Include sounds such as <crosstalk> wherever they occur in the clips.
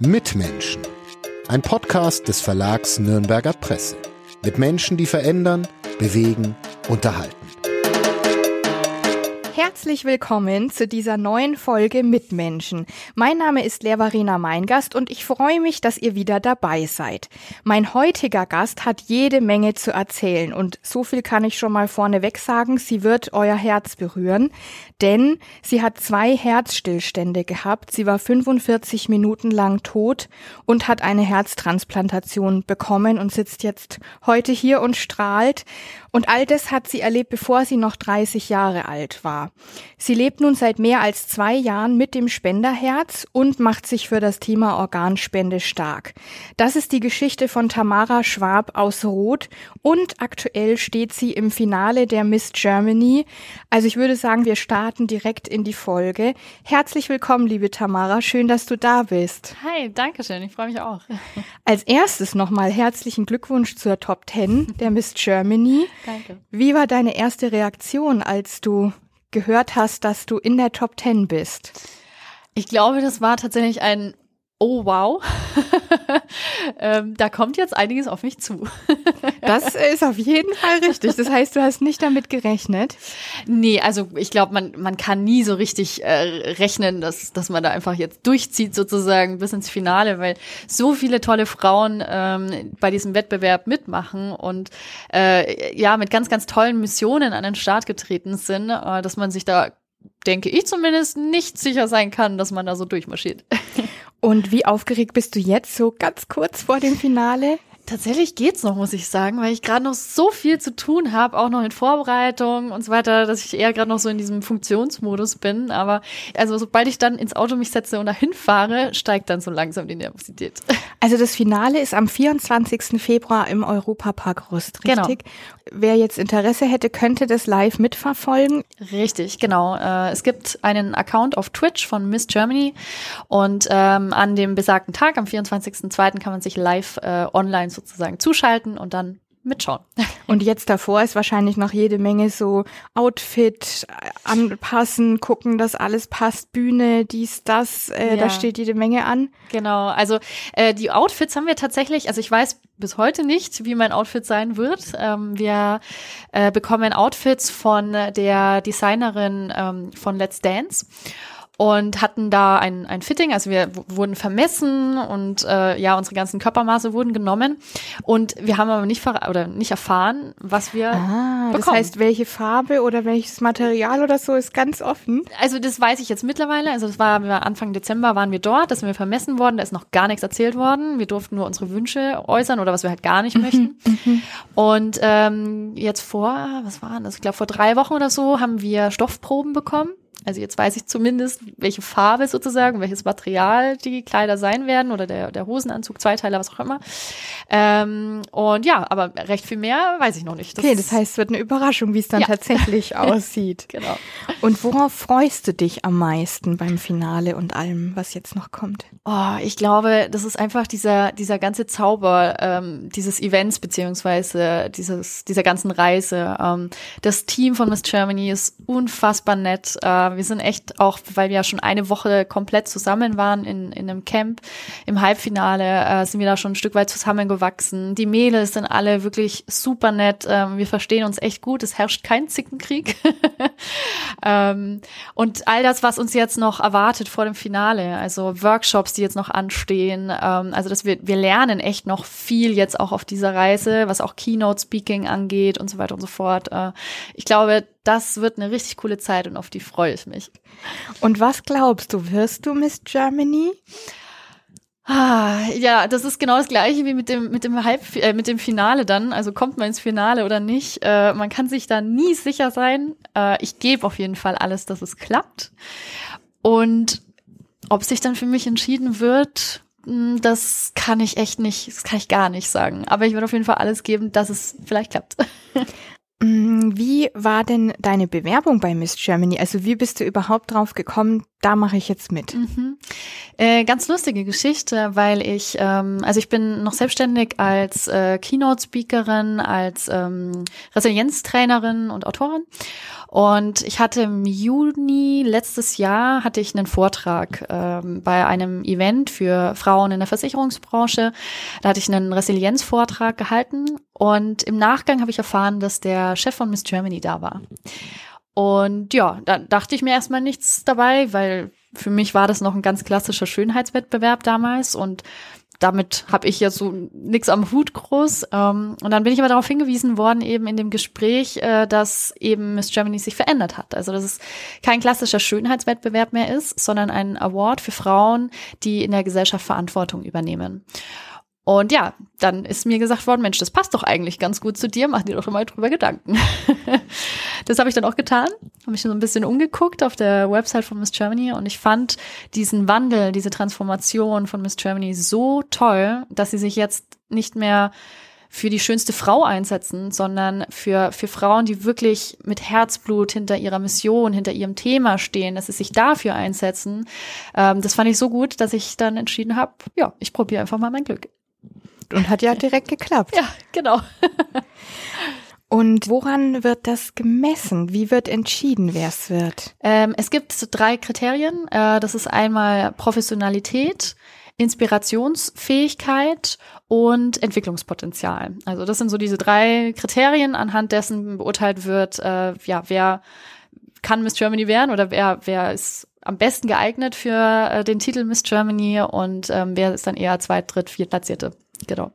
Mitmenschen. Ein Podcast des Verlags Nürnberger Presse. Mit Menschen, die verändern, bewegen, unterhalten. Herzlich willkommen zu dieser neuen Folge Mitmenschen. Mein Name ist Leverina Meingast und ich freue mich, dass ihr wieder dabei seid. Mein heutiger Gast hat jede Menge zu erzählen und so viel kann ich schon mal vorneweg sagen, sie wird euer Herz berühren, denn sie hat zwei Herzstillstände gehabt, sie war 45 Minuten lang tot und hat eine Herztransplantation bekommen und sitzt jetzt heute hier und strahlt und all das hat sie erlebt, bevor sie noch 30 Jahre alt war. Sie lebt nun seit mehr als zwei Jahren mit dem Spenderherz und macht sich für das Thema Organspende stark. Das ist die Geschichte von Tamara Schwab aus Roth und aktuell steht sie im Finale der Miss Germany. Also ich würde sagen, wir starten direkt in die Folge. Herzlich willkommen, liebe Tamara. Schön, dass du da bist. Hi, danke schön. Ich freue mich auch. <laughs> Als erstes nochmal herzlichen Glückwunsch zur Top 10 der Miss Germany. Danke. Wie war deine erste Reaktion, als du gehört hast, dass du in der Top 10 bist? Ich glaube, das war tatsächlich ein Oh wow, <laughs> ähm, da kommt jetzt einiges auf mich zu. <laughs> das ist auf jeden Fall richtig. Das heißt, du hast nicht damit gerechnet? Nee, also ich glaube, man, man kann nie so richtig äh, rechnen, dass, dass man da einfach jetzt durchzieht sozusagen bis ins Finale, weil so viele tolle Frauen ähm, bei diesem Wettbewerb mitmachen und äh, ja, mit ganz, ganz tollen Missionen an den Start getreten sind, äh, dass man sich da denke ich zumindest, nicht sicher sein kann, dass man da so durchmarschiert. <laughs> Und wie aufgeregt bist du jetzt, so ganz kurz vor dem Finale? Tatsächlich geht's noch, muss ich sagen, weil ich gerade noch so viel zu tun habe, auch noch in Vorbereitung und so weiter, dass ich eher gerade noch so in diesem Funktionsmodus bin. Aber also sobald ich dann ins Auto mich setze und dahin fahre, steigt dann so langsam die Nervosität. Also das Finale ist am 24. Februar im Europapark Rust, Genau. richtig? Wer jetzt Interesse hätte, könnte das live mitverfolgen. Richtig, genau. Äh, es gibt einen Account auf Twitch von Miss Germany und ähm, an dem besagten Tag, am 24.02. kann man sich live äh, online sozusagen zuschalten und dann mitschauen. <laughs> Und jetzt davor ist wahrscheinlich noch jede Menge so Outfit äh, anpassen, gucken, dass alles passt, Bühne, dies, das, äh, Ja. da steht jede Menge an. Genau, also äh, die Outfits haben wir tatsächlich, also ich weiß bis heute nicht, wie mein Outfit sein wird. Ähm, wir äh, bekommen Outfits von der Designerin ähm, von Let's Dance und hatten da ein, ein Fitting, also wir wurden vermessen und äh, ja, unsere ganzen Körpermaße wurden genommen und wir haben aber nicht ver oder nicht erfahren, was wir Ah, das bekommen. heißt, welche Farbe oder welches Material oder so ist ganz offen. Also das weiß ich jetzt mittlerweile. Also das war waren Anfang Dezember waren wir dort, da sind wir vermessen worden, da ist noch gar nichts erzählt worden. Wir durften nur unsere Wünsche äußern oder was wir halt gar nicht möchten. Und ähm, jetzt vor, was war das? Ich glaube vor drei Wochen oder so haben wir Stoffproben bekommen. Also jetzt weiß ich zumindest, welche Farbe sozusagen, welches Material die Kleider sein werden oder der, der Hosenanzug, Zweiteiler, was auch immer. Ähm, und ja, aber recht viel mehr weiß ich noch nicht. Okay, das heißt, es wird eine Überraschung, wie es dann Ja. tatsächlich <laughs> aussieht. Genau. Und worauf freust du dich am meisten beim Finale und allem, was jetzt noch kommt? Oh, ich glaube, das ist einfach dieser, dieser ganze Zauber ähm, dieses Events beziehungsweise dieses, dieser ganzen Reise. Ähm, das Team von Miss Germany ist unfassbar nett. Äh, wir sind echt auch, weil wir ja schon eine Woche komplett zusammen waren in, in einem Camp im Halbfinale, äh, sind wir da schon ein Stück weit zusammengewachsen. Die Mädels sind alle wirklich super nett. Ähm, wir verstehen uns echt gut. Es herrscht kein Zickenkrieg. <laughs> ähm, und all das, was uns jetzt noch erwartet vor dem Finale, also Workshops, die jetzt noch anstehen, ähm, also dass wir, wir lernen echt noch viel jetzt auch auf dieser Reise, was auch Keynote Speaking angeht und so weiter und so fort. Äh, ich glaube, das wird eine richtig coole Zeit und auf die freue ich mich. Und was glaubst du, wirst du Miss Germany? Ah, ja, das ist genau das gleiche wie mit dem mit dem Halb äh, mit dem Finale dann. Also kommt man ins Finale oder nicht? Äh, man kann sich da nie sicher sein. Äh, ich gebe auf jeden Fall alles, dass es klappt. Und ob sich dann für mich entschieden wird, mh, das kann ich echt nicht, das kann ich gar nicht sagen. Aber ich werde auf jeden Fall alles geben, dass es vielleicht klappt. <laughs> Mm, Wie war denn deine Bewerbung bei Miss Germany? Also wie bist du überhaupt drauf gekommen, da mache ich jetzt mit? Mhm. Äh, ganz lustige Geschichte, weil ich, ähm, also ich bin noch selbstständig als äh, Keynote-Speakerin, als ähm, Resilienztrainerin und Autorin. Und ich hatte im Juni letztes Jahr hatte ich einen Vortrag ähm, bei einem Event für Frauen in der Versicherungsbranche. Da hatte ich einen Resilienzvortrag gehalten und im Nachgang habe ich erfahren, dass der Chef von Miss Germany da war. Und ja, da dachte ich mir erstmal nichts dabei, weil für mich war das noch ein ganz klassischer Schönheitswettbewerb damals und damit habe ich ja so nix am Hut groß. Ähm, und dann bin ich aber darauf hingewiesen worden, eben in dem Gespräch, äh, dass eben Miss Germany sich verändert hat. Also dass es kein klassischer Schönheitswettbewerb mehr ist, sondern ein Award für Frauen, die in der Gesellschaft Verantwortung übernehmen. Und ja, dann ist mir gesagt worden, Mensch, das passt doch eigentlich ganz gut zu dir, mach dir doch mal drüber Gedanken. <laughs> das habe ich dann auch getan, habe mich so ein bisschen umgeguckt auf der Website von Miss Germany und ich fand diesen Wandel, diese Transformation von Miss Germany so toll, dass sie sich jetzt nicht mehr für die schönste Frau einsetzen, sondern für, für Frauen, die wirklich mit Herzblut hinter ihrer Mission, hinter ihrem Thema stehen, dass sie sich dafür einsetzen. Ähm, das fand ich so gut, dass ich dann entschieden habe, ja, ich probiere einfach mal mein Glück. Und hat ja direkt geklappt. Ja, genau. <laughs> Und woran wird das gemessen? Wie wird entschieden, wer es wird? Ähm, es gibt drei Kriterien. Äh, das ist einmal Professionalität, Inspirationsfähigkeit und Entwicklungspotenzial. Also das sind so diese drei Kriterien, anhand dessen beurteilt wird, äh, ja, wer kann Miss Germany werden oder wer, wer ist am besten geeignet für äh, den Titel Miss Germany und ähm, wer ist dann eher zweit, dritt, viert Platzierte. Genau.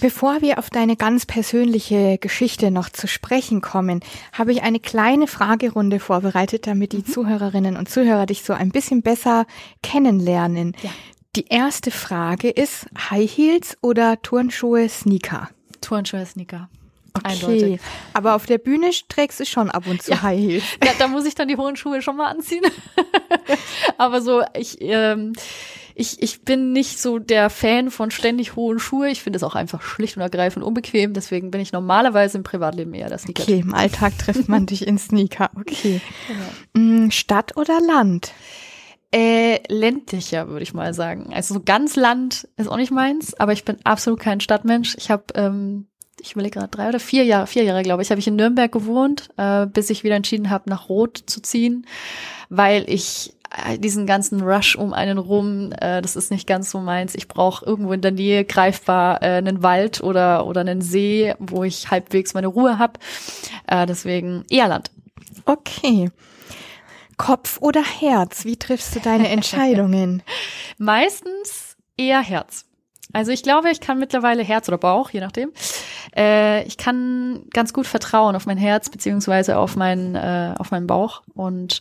Bevor wir auf deine ganz persönliche Geschichte noch zu sprechen kommen, habe ich eine kleine Fragerunde vorbereitet, damit die mhm. Zuhörerinnen und Zuhörer dich so ein bisschen besser kennenlernen. Ja. Die erste Frage ist High Heels oder Turnschuhe Sneaker? Turnschuhe Sneaker. Okay. Eindeutig. Aber auf der Bühne trägst du schon ab und zu ja. High Heels. Ja, da muss ich dann die hohen Schuhe schon mal anziehen. <laughs> Aber so, ich, ähm, ich, ich bin nicht so der Fan von ständig hohen Schuhe. Ich finde es auch einfach schlicht und ergreifend unbequem. Deswegen bin ich normalerweise im Privatleben eher der Sneaker. Okay, im Alltag trifft man <laughs> dich in Sneaker. Okay. Genau. Stadt oder Land? Äh, ländlicher, würde ich mal sagen. Also so ganz Land ist auch nicht meins, aber ich bin absolut kein Stadtmensch. Ich habe, ähm, ich überlege gerade drei oder vier Jahre, vier Jahre glaube ich, habe ich in Nürnberg gewohnt, äh, bis ich wieder entschieden habe, nach Rot zu ziehen, weil ich diesen ganzen Rush um einen rum, äh, das ist nicht ganz so meins. Ich brauche irgendwo in der Nähe greifbar äh, einen Wald oder, oder einen See, wo ich halbwegs meine Ruhe habe. Äh, deswegen eher Land. Okay. Kopf oder Herz? Wie triffst du deine <laughs> Entscheidungen? Meistens eher Herz. Also ich glaube, ich kann mittlerweile Herz oder Bauch, je nachdem. Äh, ich kann ganz gut vertrauen auf mein Herz beziehungsweise auf meinen äh, auf meinen Bauch und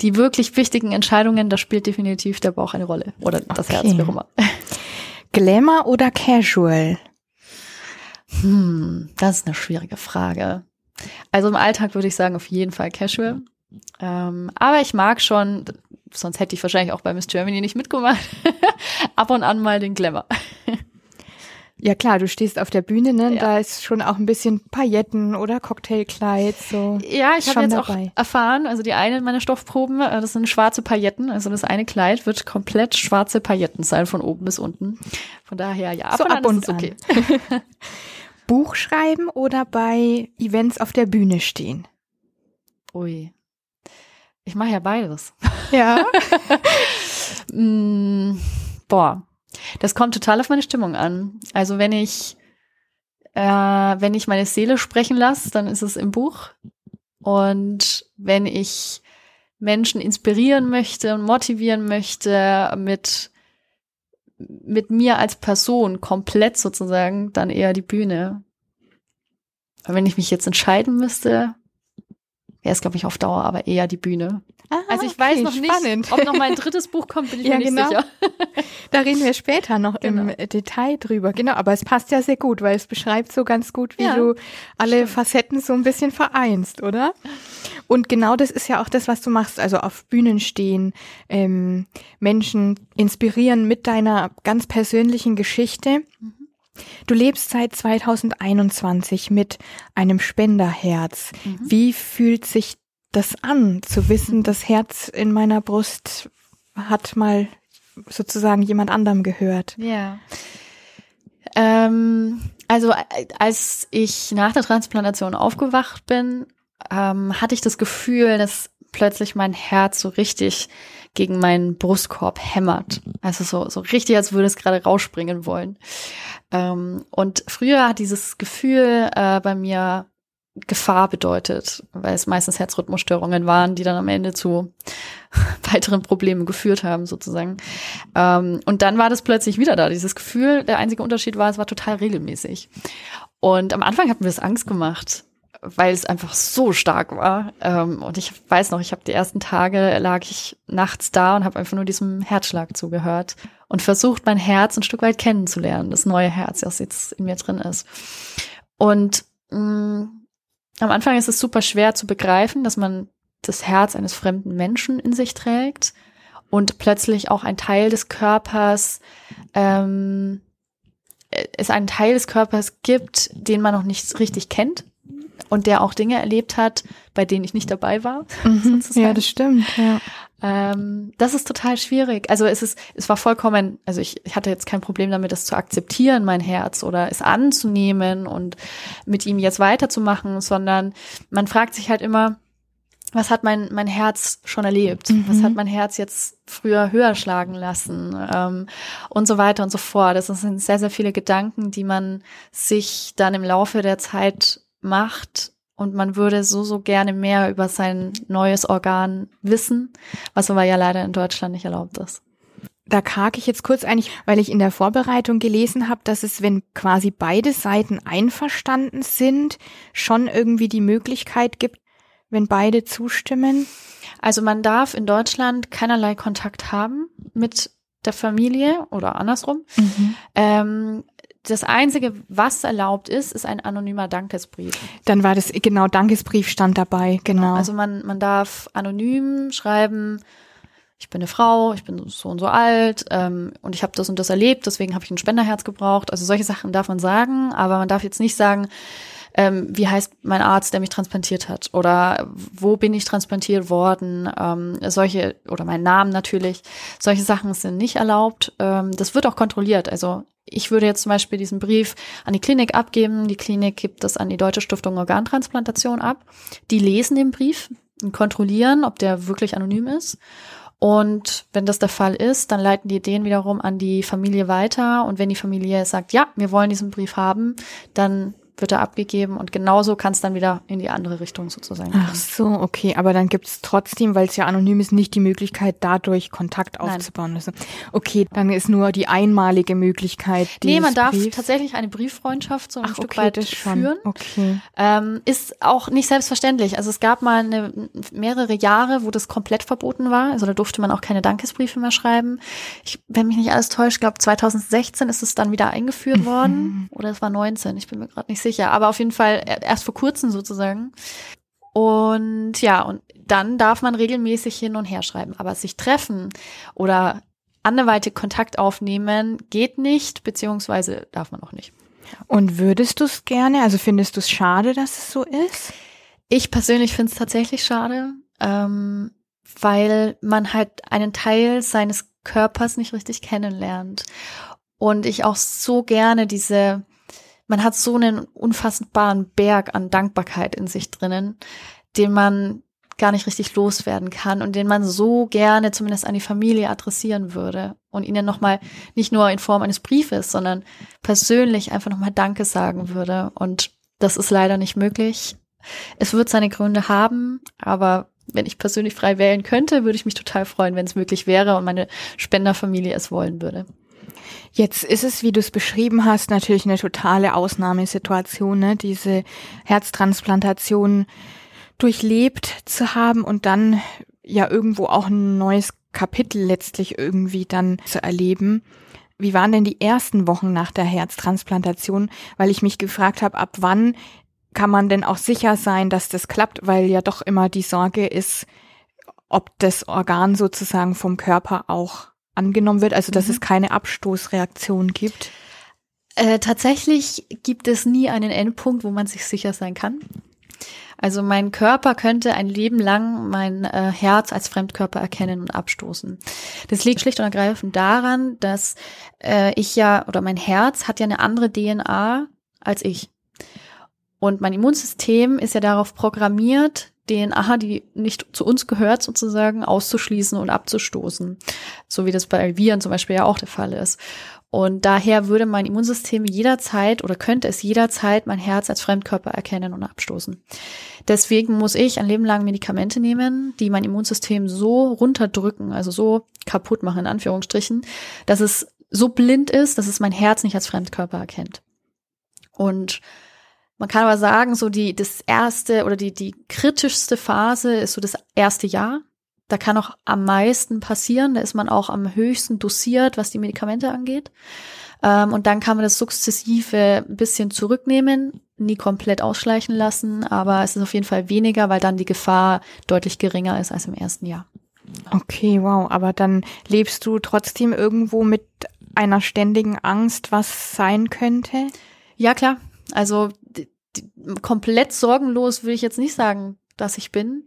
die wirklich wichtigen Entscheidungen, da spielt definitiv der Bauch eine Rolle. Oder das okay. Herz, wie auch immer. <laughs> Glamour oder Casual? Hm, das ist eine schwierige Frage. Also im Alltag würde ich sagen, auf jeden Fall Casual. Ähm, aber ich mag schon, sonst hätte ich wahrscheinlich auch bei Miss Germany nicht mitgemacht, <laughs> ab und an mal den Glamour. Ja klar, du stehst auf der Bühne, ne? Ja. Da ist schon auch ein bisschen Pailletten oder Cocktailkleid so. Ja, ich habe jetzt dabei. auch erfahren, also die eine meiner Stoffproben, äh, das sind schwarze Pailletten, also das eine Kleid wird komplett schwarze Pailletten sein von oben bis unten. Von daher ja, ab so und ab und okay. <laughs> Buch schreiben oder bei Events auf der Bühne stehen? Ui. Ich mache ja beides. Ja. <laughs> mm, boah. Das kommt total auf meine Stimmung an. Also wenn ich, äh, wenn ich meine Seele sprechen lasse, dann ist es im Buch. Und wenn ich Menschen inspirieren möchte und motivieren möchte mit, mit mir als Person komplett sozusagen, dann eher die Bühne. Und wenn ich mich jetzt entscheiden müsste, wäre es, glaube ich, auf Dauer aber eher die Bühne. Aha, also ich okay, weiß noch spannend. nicht, ob noch mein drittes Buch kommt, bin ich <laughs> ja, mir nicht genau. sicher. <laughs> Da reden wir später noch genau. im Detail drüber. Genau, aber es passt ja sehr gut, weil es beschreibt so ganz gut, wie ja, du alle stimmt. Facetten so ein bisschen vereinst, oder? Und genau das ist ja auch das, was du machst, also auf Bühnen stehen, ähm, Menschen inspirieren mit deiner ganz persönlichen Geschichte. Mhm. Du lebst seit 2021 mit einem Spenderherz. Mhm. Wie fühlt sich das an, zu wissen, das Herz in meiner Brust hat mal sozusagen jemand anderem gehört? Ja. Ähm, also als ich nach der Transplantation aufgewacht bin, ähm, hatte ich das Gefühl, dass plötzlich mein Herz so richtig gegen meinen Brustkorb hämmert. Also so, so richtig, als würde es gerade rausspringen wollen. Ähm, und früher hat dieses Gefühl äh, bei mir Gefahr bedeutet, weil es meistens Herzrhythmusstörungen waren, die dann am Ende zu <laughs> weiteren Problemen geführt haben, sozusagen. Ähm, und dann war das plötzlich wieder da, dieses Gefühl. Der einzige Unterschied war, es war total regelmäßig. Und am Anfang hat mir das Angst gemacht, weil es einfach so stark war. Ähm, und ich weiß noch, ich habe die ersten Tage lag ich nachts da und habe einfach nur diesem Herzschlag zugehört und versucht, mein Herz ein Stück weit kennenzulernen, das neue Herz, das jetzt in mir drin ist. Und mh, mm, am Anfang ist es super schwer zu begreifen, dass man das Herz eines fremden Menschen in sich trägt und plötzlich auch ein Teil des Körpers, ähm, es einen Teil des Körpers gibt, den man noch nicht richtig kennt und der auch Dinge erlebt hat, bei denen ich nicht dabei war. Mhm, <laughs> ja, das stimmt. Ja. Ähm, das ist total schwierig. Also es ist, es war vollkommen, also ich, ich hatte jetzt kein Problem damit, das zu akzeptieren, mein Herz, oder es anzunehmen und mit ihm jetzt weiterzumachen, sondern man fragt sich halt immer, was hat mein, mein Herz schon erlebt? Mhm. Was hat mein Herz jetzt früher höher schlagen lassen? Ähm, und so weiter und so fort. Das sind sehr, sehr viele Gedanken, die man sich dann im Laufe der Zeit macht und man würde so, so gerne mehr über sein neues Organ wissen, was aber ja leider in Deutschland nicht erlaubt ist. Da hake ich jetzt kurz eigentlich, weil ich in der Vorbereitung gelesen habe, dass es, wenn quasi beide Seiten einverstanden sind, schon irgendwie die Möglichkeit gibt, wenn beide zustimmen. Also man darf in Deutschland keinerlei Kontakt haben mit der Familie oder andersrum. Mhm. Ähm, das Einzige, was erlaubt ist, ist ein anonymer Dankesbrief. Dann war das, genau, Dankesbrief stand dabei, genau. genau. Also man, man darf anonym schreiben, ich bin eine Frau, ich bin so und so alt ähm, und ich habe das und das erlebt, deswegen habe ich ein Spenderherz gebraucht. Also solche Sachen darf man sagen, aber man darf jetzt nicht sagen, ähm, wie heißt mein Arzt, der mich transplantiert hat oder wo bin ich transplantiert worden, ähm, solche oder mein Namen natürlich. Solche Sachen sind nicht erlaubt. Ähm, das wird auch kontrolliert. Also ich würde jetzt zum Beispiel diesen Brief an die Klinik abgeben. Die Klinik gibt das an die Deutsche Stiftung Organtransplantation ab. Die lesen den Brief und kontrollieren, ob der wirklich anonym ist. Und wenn das der Fall ist, dann leiten die den wiederum an die Familie weiter. Und wenn die Familie sagt, ja, wir wollen diesen Brief haben, dann wird er abgegeben und genauso kann es dann wieder in die andere Richtung sozusagen gehen. Ach so, okay, aber dann gibt es trotzdem, weil es ja anonym ist, nicht die Möglichkeit, dadurch Kontakt aufzubauen. Also, okay, dann ist nur die einmalige Möglichkeit. Nee, man darf Briefs. tatsächlich eine Brieffreundschaft so ein Ach, Stück okay, weit führen. Okay. Ähm, ist auch nicht selbstverständlich. Also es gab mal eine, mehrere Jahre, wo das komplett verboten war. Also da durfte man auch keine Dankesbriefe mehr schreiben. Ich, wenn mich nicht alles täuscht, glaube 2016 ist es dann wieder eingeführt <laughs> worden. Oder es war 19, ich bin mir gerade nicht sicher, aber auf jeden Fall erst vor kurzem sozusagen. Und ja, und dann darf man regelmäßig hin und her schreiben. Aber sich treffen oder anderweitig Kontakt aufnehmen geht nicht, beziehungsweise darf man auch nicht. Und würdest du es gerne? Also findest du es schade, dass es so ist? Ich persönlich finde es tatsächlich schade, ähm, weil man halt einen Teil seines Körpers nicht richtig kennenlernt. Und ich auch so gerne diese man hat so einen unfassbaren Berg an Dankbarkeit in sich drinnen, den man gar nicht richtig loswerden kann und den man so gerne zumindest an die Familie adressieren würde und ihnen nochmal nicht nur in Form eines Briefes, sondern persönlich einfach nochmal Danke sagen würde. Und das ist leider nicht möglich. Es wird seine Gründe haben, aber wenn ich persönlich frei wählen könnte, würde ich mich total freuen, wenn es möglich wäre und meine Spenderfamilie es wollen würde. Jetzt ist es, wie du es beschrieben hast, natürlich eine totale Ausnahmesituation, ne? diese Herztransplantation durchlebt zu haben und dann ja irgendwo auch ein neues Kapitel letztlich irgendwie dann zu erleben. Wie waren denn die ersten Wochen nach der Herztransplantation? Weil ich mich gefragt habe, ab wann kann man denn auch sicher sein, dass das klappt, weil ja doch immer die Sorge ist, ob das Organ sozusagen vom Körper auch angenommen wird, also dass mhm. es keine Abstoßreaktion gibt? Äh, tatsächlich gibt es nie einen Endpunkt, wo man sich sicher sein kann. Also mein Körper könnte ein Leben lang mein äh, Herz als Fremdkörper erkennen und abstoßen. Das liegt schlicht und ergreifend daran, dass äh, ich ja oder mein Herz hat ja eine andere DNA als ich. Und mein Immunsystem ist ja darauf programmiert, DNA, die nicht zu uns gehört, sozusagen auszuschließen und abzustoßen. So wie das bei Viren zum Beispiel ja auch der Fall ist. Und daher würde mein Immunsystem jederzeit oder könnte es jederzeit mein Herz als Fremdkörper erkennen und abstoßen. Deswegen muss ich ein Leben lang Medikamente nehmen, die mein Immunsystem so runterdrücken, also so kaputt machen, in Anführungsstrichen, dass es so blind ist, dass es mein Herz nicht als Fremdkörper erkennt. Und man kann aber sagen, so die, das erste oder die, die kritischste Phase ist so das erste Jahr. Da kann auch am meisten passieren. Da ist man auch am höchsten dosiert, was die Medikamente angeht. Ähm, und dann kann man das sukzessive ein bisschen zurücknehmen, nie komplett ausschleichen lassen, aber es ist auf jeden Fall weniger, weil dann die Gefahr deutlich geringer ist als im ersten Jahr. Okay, wow. Aber dann lebst du trotzdem irgendwo mit einer ständigen Angst, was sein könnte? Ja, klar. Also komplett sorgenlos will ich jetzt nicht sagen, dass ich bin.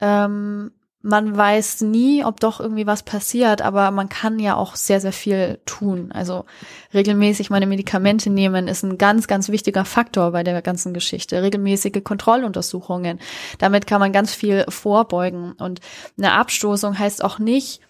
Ähm, man weiß nie, ob doch irgendwie was passiert, aber man kann ja auch sehr, sehr viel tun. Also regelmäßig meine Medikamente nehmen ist ein ganz, ganz wichtiger Faktor bei der ganzen Geschichte. Regelmäßige Kontrolluntersuchungen. Damit kann man ganz viel vorbeugen. Und eine Abstoßung heißt auch nicht,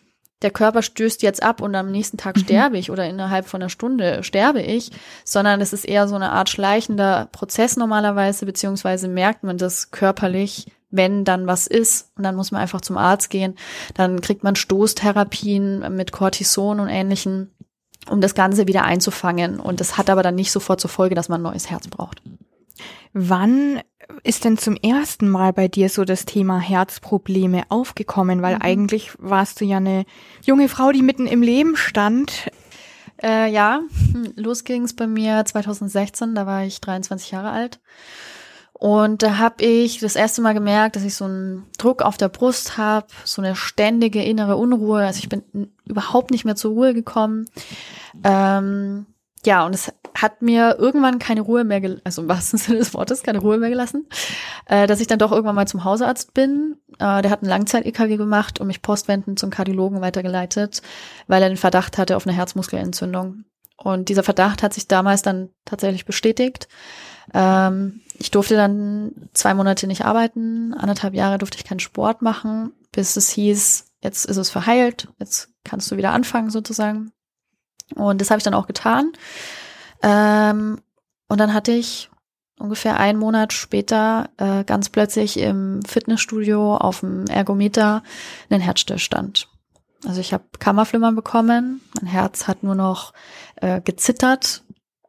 der Körper stößt jetzt ab und am nächsten Tag mhm. sterbe ich oder innerhalb von einer Stunde sterbe ich, sondern es ist eher so eine Art schleichender Prozess normalerweise, beziehungsweise merkt man das körperlich, wenn dann was ist und dann muss man einfach zum Arzt gehen. Dann kriegt man Stoßtherapien mit Cortison und ähnlichen, um das Ganze wieder einzufangen. Und das hat aber dann nicht sofort zur Folge, dass man ein neues Herz braucht. Wann ist denn zum ersten Mal bei dir so das Thema Herzprobleme aufgekommen? Weil mhm. eigentlich warst du ja eine junge Frau, die mitten im Leben stand. Äh, ja, hm, los ging's bei mir 2016, da war ich 23 Jahre alt. Und da habe ich das erste Mal gemerkt, dass ich so einen Druck auf der Brust habe, so eine ständige innere Unruhe. Also ich bin überhaupt nicht mehr zur Ruhe gekommen. Ähm, ja, und es hat mir irgendwann keine Ruhe mehr, also im wahrsten <laughs> Sinne des Wortes, keine Ruhe mehr gelassen, äh, dass ich dann doch irgendwann mal zum Hausarzt bin. Äh, der hat ein Langzeit-EKG gemacht und mich postwendend zum Kardiologen weitergeleitet, weil er den Verdacht hatte auf eine Herzmuskelentzündung. Und dieser Verdacht hat sich damals dann tatsächlich bestätigt. Ähm, ich durfte dann zwei Monate nicht arbeiten, anderthalb Jahre durfte ich keinen Sport machen, bis es hieß, jetzt ist es verheilt, jetzt kannst du wieder anfangen sozusagen. Und das habe ich dann auch getan. Ähm, und dann hatte ich ungefähr einen Monat später äh, ganz plötzlich im Fitnessstudio auf dem Ergometer einen Herzstillstand. Also ich habe Kammerflimmern bekommen, mein Herz hat nur noch äh, gezittert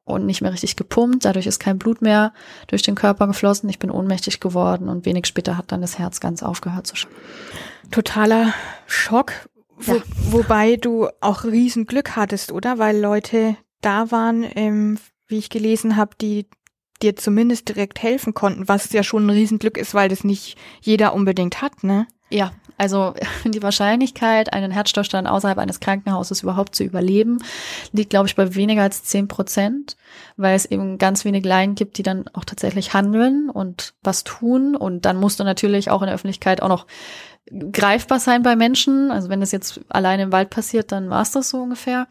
und nicht mehr richtig gepumpt. Dadurch ist kein Blut mehr durch den Körper geflossen. Ich bin ohnmächtig geworden und wenig später hat dann das Herz ganz aufgehört zu schlagen. Totaler Schock. Wo, ja. Wobei du auch Riesenglück hattest, oder? Weil Leute da waren, ähm, wie ich gelesen habe, die dir zumindest direkt helfen konnten, was ja schon ein Riesenglück ist, weil das nicht jeder unbedingt hat, ne? Ja, also <laughs> die Wahrscheinlichkeit, einen Herzstillstand außerhalb eines Krankenhauses überhaupt zu überleben, liegt, glaube ich, bei weniger als zehn Prozent, weil es eben ganz wenig Laien gibt, die dann auch tatsächlich handeln und was tun. Und dann musst du natürlich auch in der Öffentlichkeit auch noch greifbar sein bei Menschen. Also wenn das jetzt alleine im Wald passiert, dann war es das so ungefähr.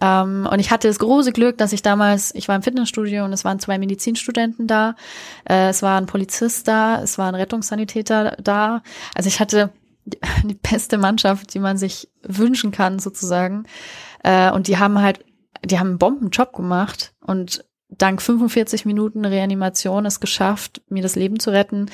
Ähm, und ich hatte das große Glück, dass ich damals, ich war im Fitnessstudio und es waren zwei Medizinstudenten da, äh, es war ein Polizist da, es war ein Rettungssanitäter da. Also ich hatte <laughs> die beste Mannschaft, die man sich wünschen kann, sozusagen. Äh, und die haben halt, die haben einen Bombenjob gemacht und dank 45 Minuten Reanimation es geschafft, mir das Leben zu retten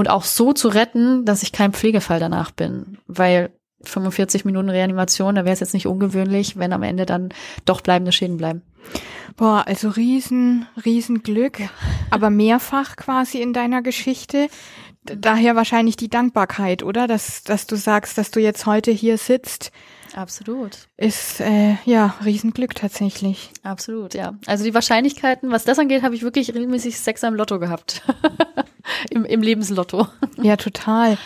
und auch so zu retten, dass ich kein Pflegefall danach bin, weil 45 Minuten Reanimation, da wäre es jetzt nicht ungewöhnlich, wenn am Ende dann doch bleibende Schäden bleiben. Boah, also riesen, riesen Glück, <laughs> aber mehrfach quasi in deiner Geschichte. Daher wahrscheinlich die Dankbarkeit, oder? Dass, dass du sagst, dass du jetzt heute hier sitzt. Absolut. Ist äh, ja Riesenglück tatsächlich. Absolut, ja. Also die Wahrscheinlichkeiten, was das angeht, habe ich wirklich regelmäßig Sex am Lotto gehabt. <laughs> Im, Im Lebenslotto. Ja, total.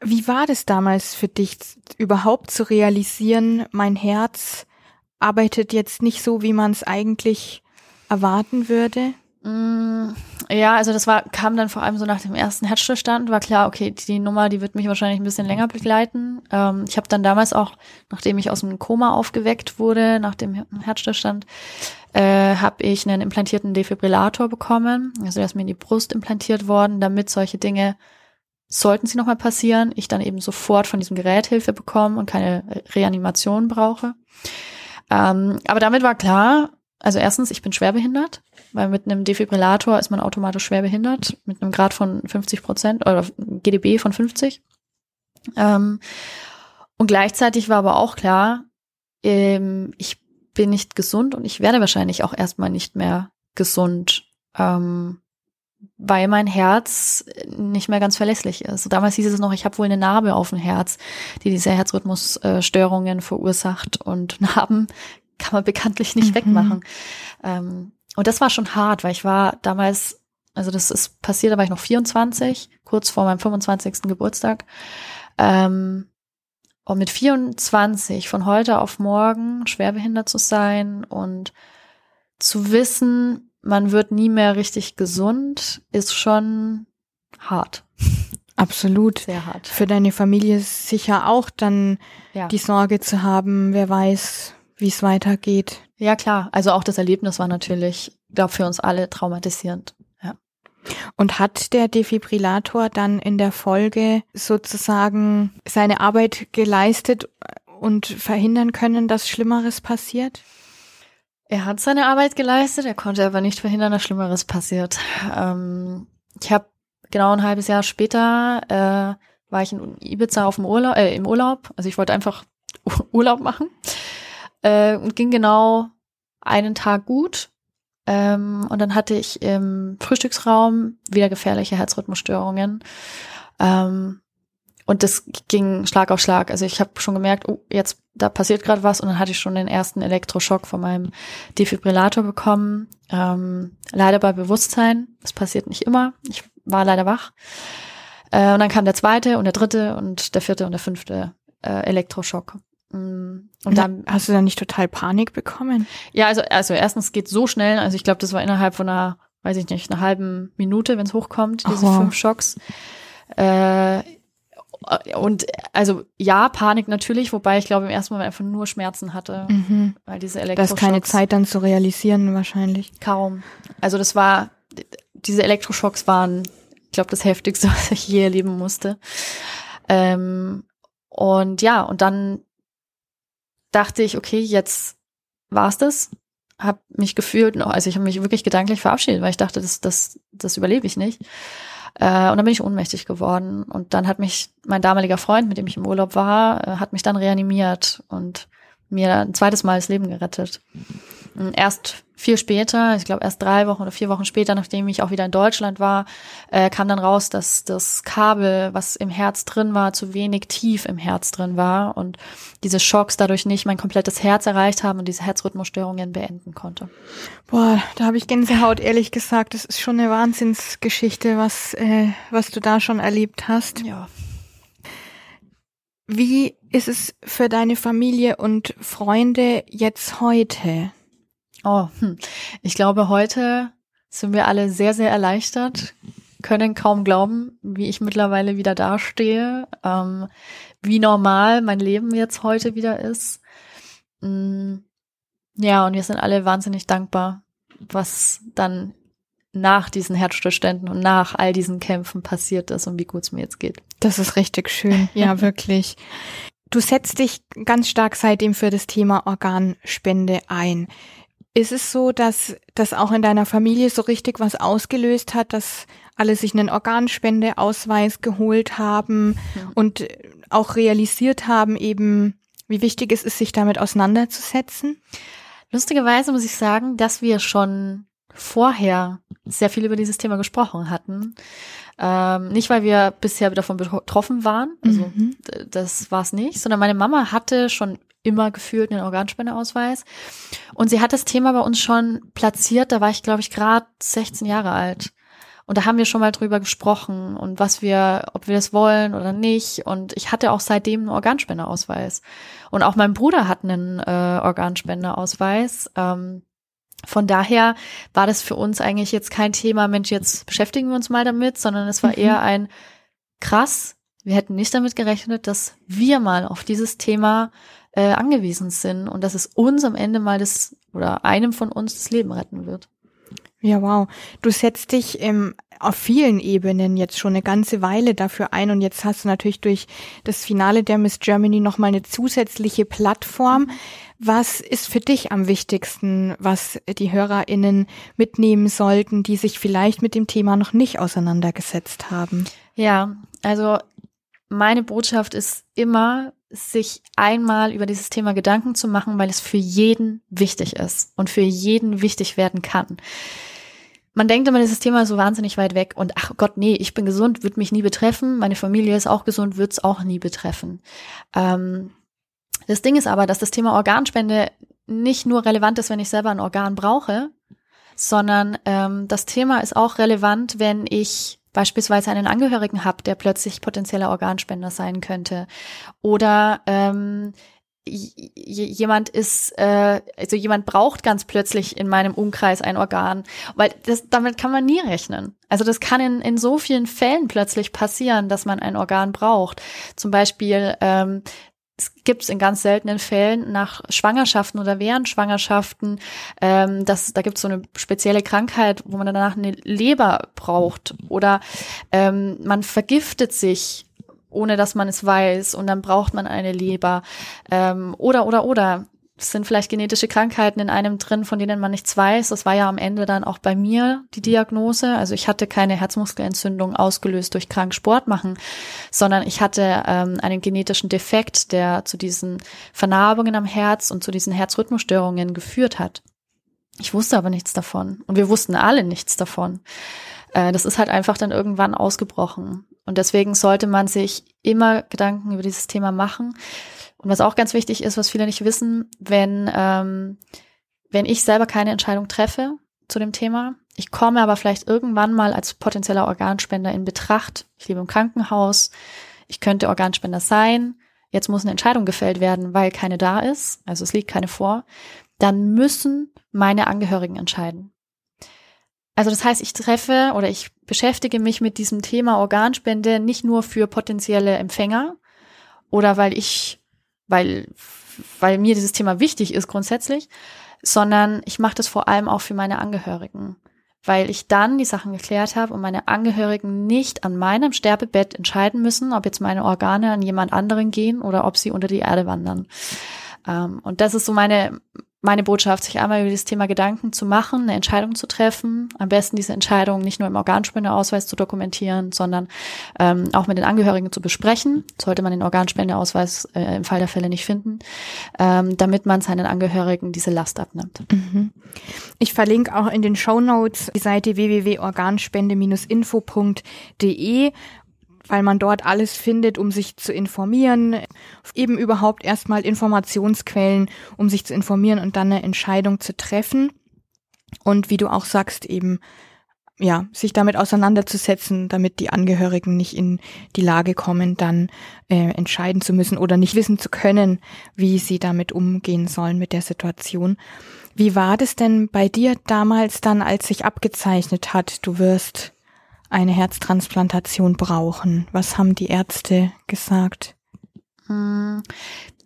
Wie war das damals für dich, überhaupt zu realisieren, mein Herz arbeitet jetzt nicht so, wie man es eigentlich erwarten würde? Mm, ja, also das war, kam dann vor allem so nach dem ersten Herzstillstand, war klar, okay, die Nummer, die wird mich wahrscheinlich ein bisschen länger begleiten. Ähm, ich habe dann damals auch, nachdem ich aus dem Koma aufgeweckt wurde, nach dem Herzstillstand, äh, habe ich einen implantierten Defibrillator bekommen. Also der ist mir in die Brust implantiert worden, damit solche Dinge, sollten sie nochmal passieren, ich dann eben sofort von diesem Gerät Hilfe bekomme und keine Reanimation brauche. Ähm, aber damit war klar, also erstens, ich bin schwerbehindert, weil mit einem Defibrillator ist man automatisch schwerbehindert, mit einem Grad von 50 Prozent oder GDB von 50. Ähm, und gleichzeitig war aber auch klar, ähm, ich bin nicht gesund und ich werde wahrscheinlich auch erstmal nicht mehr gesund, ähm, weil mein Herz nicht mehr ganz verlässlich ist. Damals hieß es noch, ich habe wohl eine Narbe auf dem Herz, die diese Herzrhythmusstörungen verursacht. Und <laughs> Narben kann man bekanntlich nicht mhm. wegmachen. Ähm, und das war schon hart, weil ich war damals, also das ist passiert, da war ich noch 24, kurz vor meinem 25. Geburtstag. Ähm, und mit 24 von heute auf morgen schwerbehindert zu sein und zu wissen, man wird nie mehr richtig gesund, ist schon hart. <laughs> Absolut. Sehr hart. Für deine Familie sicher auch dann ja. die Sorge zu haben, wer weiß, wie es weitergeht. Ja, klar. Also auch das Erlebnis war natürlich, glaube für uns alle traumatisierend. Ja. Und hat der Defibrillator dann in der Folge sozusagen seine Arbeit geleistet und verhindern können, dass Schlimmeres passiert? Er hat seine Arbeit geleistet, er konnte aber nicht verhindern, dass Schlimmeres passiert. Ähm, ich habe genau ein halbes Jahr später äh, war ich in Ibiza auf dem Urlaub, äh, im Urlaub. Also ich wollte einfach <laughs> Urlaub machen äh, und ging genau einen Tag gut. Ähm, und dann hatte ich im Frühstücksraum wieder gefährliche Herzrhythmusstörungen. Ähm, und das ging Schlag auf Schlag. Also ich habe schon gemerkt, oh, jetzt da passiert gerade was und dann hatte ich schon den ersten Elektroschock von meinem Defibrillator bekommen. Ähm, leider bei Bewusstsein. Das passiert nicht immer. Ich war leider wach. Äh, und dann kam der zweite und der dritte und der vierte und der fünfte äh, Elektroschock. Mm, und dann hast du dann nicht total Panik bekommen? Ja, also also erstens geht so schnell. Also ich glaube, das war innerhalb von einer, weiß ich nicht, einer halben Minute, wenn es hochkommt, diese oh. fünf Schocks. Äh, und also ja, Panik natürlich, wobei ich glaube im ersten Moment einfach nur Schmerzen hatte, mhm. weil diese Elektroschocks. Das ist keine Zeit dann zu realisieren wahrscheinlich. Kaum. Also das war, diese Elektroschocks waren, ich glaube, das heftigste, <laughs> was ich je erleben musste. Ähm, und ja, und dann dachte ich, okay, jetzt war's das. Hab mich gefühlt, also ich habe mich wirklich gedanklich verabschiedet, weil ich dachte, das, das, das überlebe ich nicht. Äh, und dann bin ich ohnmächtig geworden. Und dann hat mich mein damaliger Freund, mit dem ich im Urlaub war, äh, hat mich dann reanimiert und mir ein zweites Mal das Leben gerettet. Erst viel später, ich glaube erst drei Wochen oder vier Wochen später, nachdem ich auch wieder in Deutschland war, äh, kam dann raus, dass das Kabel, was im Herz drin war, zu wenig tief im Herz drin war und diese Schocks dadurch nicht mein komplettes Herz erreicht haben und diese Herzrhythmusstörungen beenden konnte. Boah, da habe ich Gänsehaut, ehrlich gesagt. Das ist schon eine Wahnsinnsgeschichte, was, äh, was du da schon erlebt hast. Ja. Wie ist es für deine Familie und Freunde jetzt heute? Oh, hm. ich glaube, heute sind wir alle sehr, sehr erleichtert, können kaum glauben, wie ich mittlerweile wieder dastehe, ähm, wie normal mein Leben jetzt heute wieder ist. Mm, ja, und wir sind alle wahnsinnig dankbar, was dann nach diesen Herzstillständen und nach all diesen Kämpfen passiert ist und wie gut es mir jetzt geht. Das ist richtig schön, <laughs> ja, wirklich. Du setzt dich ganz stark seitdem für das Thema Organspende ein. Ist es so, dass das auch in deiner Familie so richtig was ausgelöst hat, dass alle sich einen Organspendeausweis geholt haben ja. und auch realisiert haben, eben, wie wichtig es ist, sich damit auseinanderzusetzen? Lustigerweise muss ich sagen, dass wir schon vorher sehr viel über dieses Thema gesprochen hatten. Ähm, nicht, weil wir bisher davon betroffen waren, also mhm. das war es nicht, sondern meine Mama hatte schon immer gefühlt einen Organspendeausweis. Und sie hat das Thema bei uns schon platziert, da war ich, glaube ich, gerade 16 Jahre alt. Und da haben wir schon mal drüber gesprochen und was wir, ob wir das wollen oder nicht. Und ich hatte auch seitdem einen Organspendeausweis. Und auch mein Bruder hat einen äh, Organspendeausweis. Ähm, Von daher war das für uns eigentlich jetzt kein Thema, Mensch, jetzt beschäftigen wir uns mal damit, sondern es war mhm. eher ein krass, wir hätten nicht damit gerechnet, dass wir mal auf dieses Thema äh, angewiesen sind und dass es uns am Ende mal das oder einem von uns das Leben retten wird. Ja, wow. Du setzt dich ähm, auf vielen Ebenen jetzt schon eine ganze Weile dafür ein und jetzt hast du natürlich durch das Finale der Miss Germany nochmal eine zusätzliche Plattform. Was ist für dich am wichtigsten, was die HörerInnen mitnehmen sollten, die sich vielleicht mit dem Thema noch nicht auseinandergesetzt haben? Ja, also meine Botschaft ist immer, sich einmal über dieses Thema Gedanken zu machen, weil es für jeden wichtig ist und für jeden wichtig werden kann. Man denkt immer, dieses Thema ist so wahnsinnig weit weg und ach Gott, nee, ich bin gesund, wird mich nie betreffen, meine Familie ist auch gesund, wird es auch nie betreffen. Ähm, das Ding ist aber, dass das Thema Organspende nicht nur relevant ist, wenn ich selber ein Organ brauche, sondern ähm, das Thema ist auch relevant, wenn ich beispielsweise einen Angehörigen habe, der plötzlich potenzieller Organspender sein könnte. Oder ähm, jemand ist, äh, also jemand braucht ganz plötzlich in meinem Umkreis ein Organ, weil das, damit kann man nie rechnen. Also das kann in, in so vielen Fällen plötzlich passieren, dass man ein Organ braucht. Zum Beispiel ähm, es gibt es in ganz seltenen Fällen nach Schwangerschaften oder während Schwangerschaften, ähm, das, da gibt es so eine spezielle Krankheit, wo man danach eine Leber braucht. Oder ähm, man vergiftet sich ohne dass man es weiß und dann braucht man eine Leber. Ähm, oder oder oder es sind vielleicht genetische Krankheiten in einem drin, von denen man nichts weiß. Das war ja am Ende dann auch bei mir die Diagnose. Also ich hatte keine Herzmuskelentzündung ausgelöst durch krank Sport machen, sondern ich hatte ähm, einen genetischen Defekt, der zu diesen Vernarbungen am Herz und zu diesen Herzrhythmusstörungen geführt hat. Ich wusste aber nichts davon und wir wussten alle nichts davon. Äh, das ist halt einfach dann irgendwann ausgebrochen. Und deswegen sollte man sich immer Gedanken über dieses Thema machen und was auch ganz wichtig ist, was viele nicht wissen, wenn, ähm, wenn ich selber keine Entscheidung treffe zu dem Thema, ich komme aber vielleicht irgendwann mal als potenzieller Organspender in Betracht, ich lebe im Krankenhaus, ich könnte Organspender sein, jetzt muss eine Entscheidung gefällt werden, weil keine da ist, also es liegt keine vor, dann müssen meine Angehörigen entscheiden. Also das heißt, ich treffe oder ich beschäftige mich mit diesem Thema Organspende nicht nur für potenzielle Empfänger oder weil ich weil, weil mir dieses Thema wichtig ist grundsätzlich, sondern ich mache das vor allem auch für meine Angehörigen, weil ich dann die Sachen geklärt habe und meine Angehörigen nicht an meinem Sterbebett entscheiden müssen, ob jetzt meine Organe an jemand anderen gehen oder ob sie unter die Erde wandern. Ähm, und das ist so meine, meine Botschaft, sich einmal über dieses Thema Gedanken zu machen, eine Entscheidung zu treffen, am besten diese Entscheidung nicht nur im Organspendeausweis zu dokumentieren, sondern ähm, auch mit den Angehörigen zu besprechen, sollte man den Organspendeausweis äh, im Fall der Fälle nicht finden, ähm, damit man seinen Angehörigen diese Last abnimmt. Mhm. Ich verlinke auch in den Show Notes die Seite www.organspende-info.de weil man dort alles findet, um sich zu informieren, eben überhaupt erstmal Informationsquellen, um sich zu informieren und dann eine Entscheidung zu treffen. Und wie du auch sagst, eben ja, sich damit auseinanderzusetzen, damit die Angehörigen nicht in die Lage kommen, dann äh, entscheiden zu müssen oder nicht wissen zu können, wie sie damit umgehen sollen mit der Situation. Wie war das denn bei dir damals dann, als sich abgezeichnet hat, du wirst eine Herztransplantation brauchen? Was haben die Ärzte gesagt? Hm,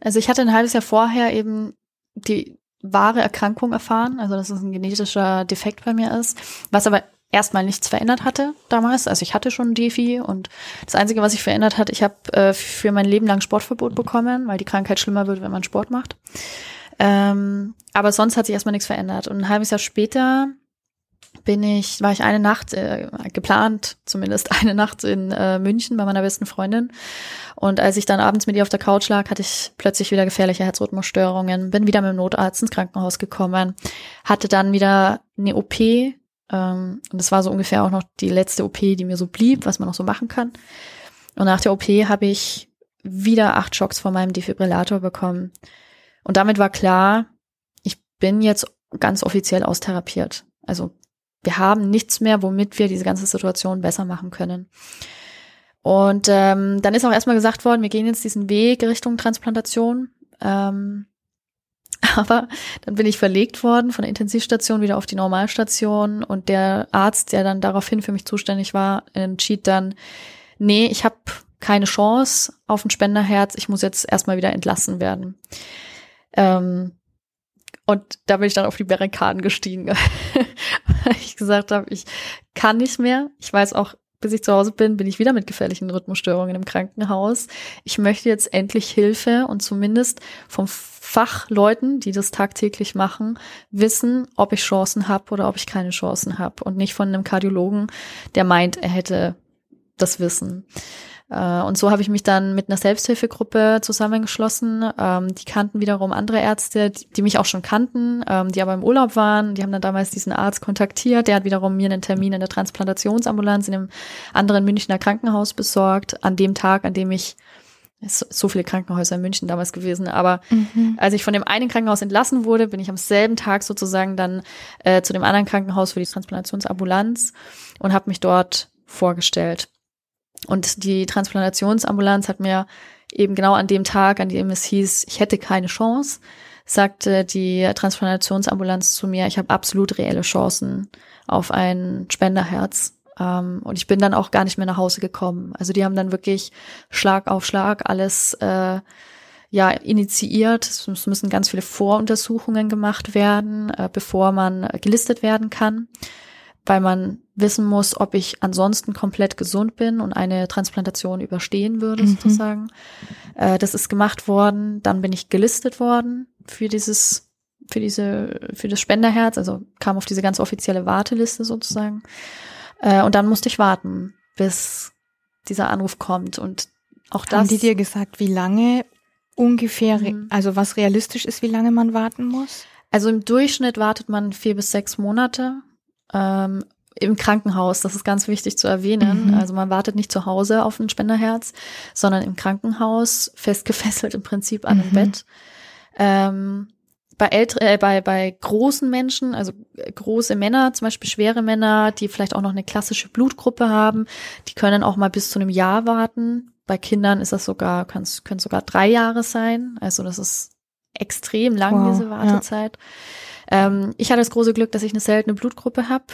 also ich hatte ein halbes Jahr vorher eben die wahre Erkrankung erfahren, also dass es ein genetischer Defekt bei mir ist, was aber erstmal nichts verändert hatte damals. Also ich hatte schon Defi und das Einzige, was sich verändert hat, ich habe äh, für mein Leben lang Sportverbot bekommen, weil die Krankheit schlimmer wird, wenn man Sport macht. Ähm, aber sonst hat sich erstmal nichts verändert. Und ein halbes Jahr später bin ich, war ich eine Nacht, äh, geplant zumindest <laughs> eine Nacht in äh, München bei meiner besten Freundin. Und als ich dann abends mit ihr auf der Couch lag, hatte ich plötzlich wieder gefährliche Herzrhythmusstörungen, bin wieder mit dem Notarzt ins Krankenhaus gekommen, hatte dann wieder eine OP. Ähm, und das war so ungefähr auch noch die letzte OP, die mir so blieb, was man noch so machen kann. Und nach der OP habe ich wieder acht Schocks von meinem Defibrillator bekommen. Und damit war klar, ich bin jetzt ganz offiziell austherapiert. Also wir haben nichts mehr, womit wir diese ganze Situation besser machen können. Und ähm, dann ist auch erstmal gesagt worden, wir gehen jetzt diesen Weg Richtung Transplantation. Ähm, <laughs> Aber dann bin ich verlegt worden von der Intensivstation wieder auf die Normalstation und der Arzt, der dann daraufhin für mich zuständig war, entschied dann, nee, ich habe keine Chance auf ein Spenderherz, ich muss jetzt erstmal wieder entlassen werden. Ähm, und da bin ich dann auf die Barrikaden gestiegen, <laughs> weil ich gesagt habe, ich kann nicht mehr. Ich weiß auch, bis ich zu Hause bin, bin ich wieder mit gefährlichen Rhythmusstörungen im Krankenhaus. Ich möchte jetzt endlich Hilfe und zumindest vom Fachleuten, die das tagtäglich machen, wissen, ob ich Chancen habe oder ob ich keine Chancen habe und nicht von einem Kardiologen, der meint, er hätte das Wissen. Äh, und so habe ich mich dann mit einer Selbsthilfegruppe zusammengeschlossen. Ähm, die kannten wiederum andere Ärzte, die, mich auch schon kannten, ähm, die aber im Urlaub waren. Die haben dann damals diesen Arzt kontaktiert. Der hat wiederum mir einen Termin in der Transplantationsambulanz in einem anderen Münchner Krankenhaus besorgt, an dem Tag, an dem ich so viele Krankenhäuser in München damals gewesen. Aber mhm. als ich von dem einen Krankenhaus entlassen wurde, bin ich am selben Tag sozusagen dann äh, zu dem anderen Krankenhaus für die Transplantationsambulanz und habe mich dort vorgestellt. Und die Transplantationsambulanz hat mir eben genau an dem Tag, an dem es hieß, ich hätte keine Chance, sagte die Transplantationsambulanz zu mir, ich habe absolut reelle Chancen auf ein Spenderherz. Ähm, und ich bin dann auch gar nicht mehr nach Hause gekommen. Also die haben dann wirklich Schlag auf Schlag alles äh, ja initiiert. Es müssen ganz viele Voruntersuchungen gemacht werden, äh, bevor man gelistet werden kann weil man wissen muss, ob ich ansonsten komplett gesund bin und eine Transplantation überstehen würde, mhm. sozusagen. Äh, das ist gemacht worden. Dann bin ich gelistet worden für dieses, für diese, für das Spenderherz, also kam auf diese ganz offizielle Warteliste sozusagen. Äh, und dann musste ich warten, bis dieser Anruf kommt. Und auch das. Haben die dir gesagt, wie lange ungefähr, mhm. also was realistisch ist, wie lange man warten muss? Also im Durchschnitt wartet man vier bis sechs Monate ähm, im Krankenhaus. Das ist ganz wichtig zu erwähnen. Mhm. Also man wartet nicht zu Hause auf ein Spenderherz, sondern im Krankenhaus festgefesselt im Prinzip an einem mhm. Bett. Ähm, bei, älter, äh, bei, bei großen Menschen, also große Männer, zum Beispiel schwere Männer, die vielleicht auch noch eine klassische Blutgruppe haben, die können auch mal bis zu einem Jahr warten. Bei Kindern ist das sogar, können es sogar drei Jahre sein. Also das ist extrem lang, wow, diese Wartezeit. Ja. Ähm, ich hatte das große Glück, dass ich eine seltene Blutgruppe habe.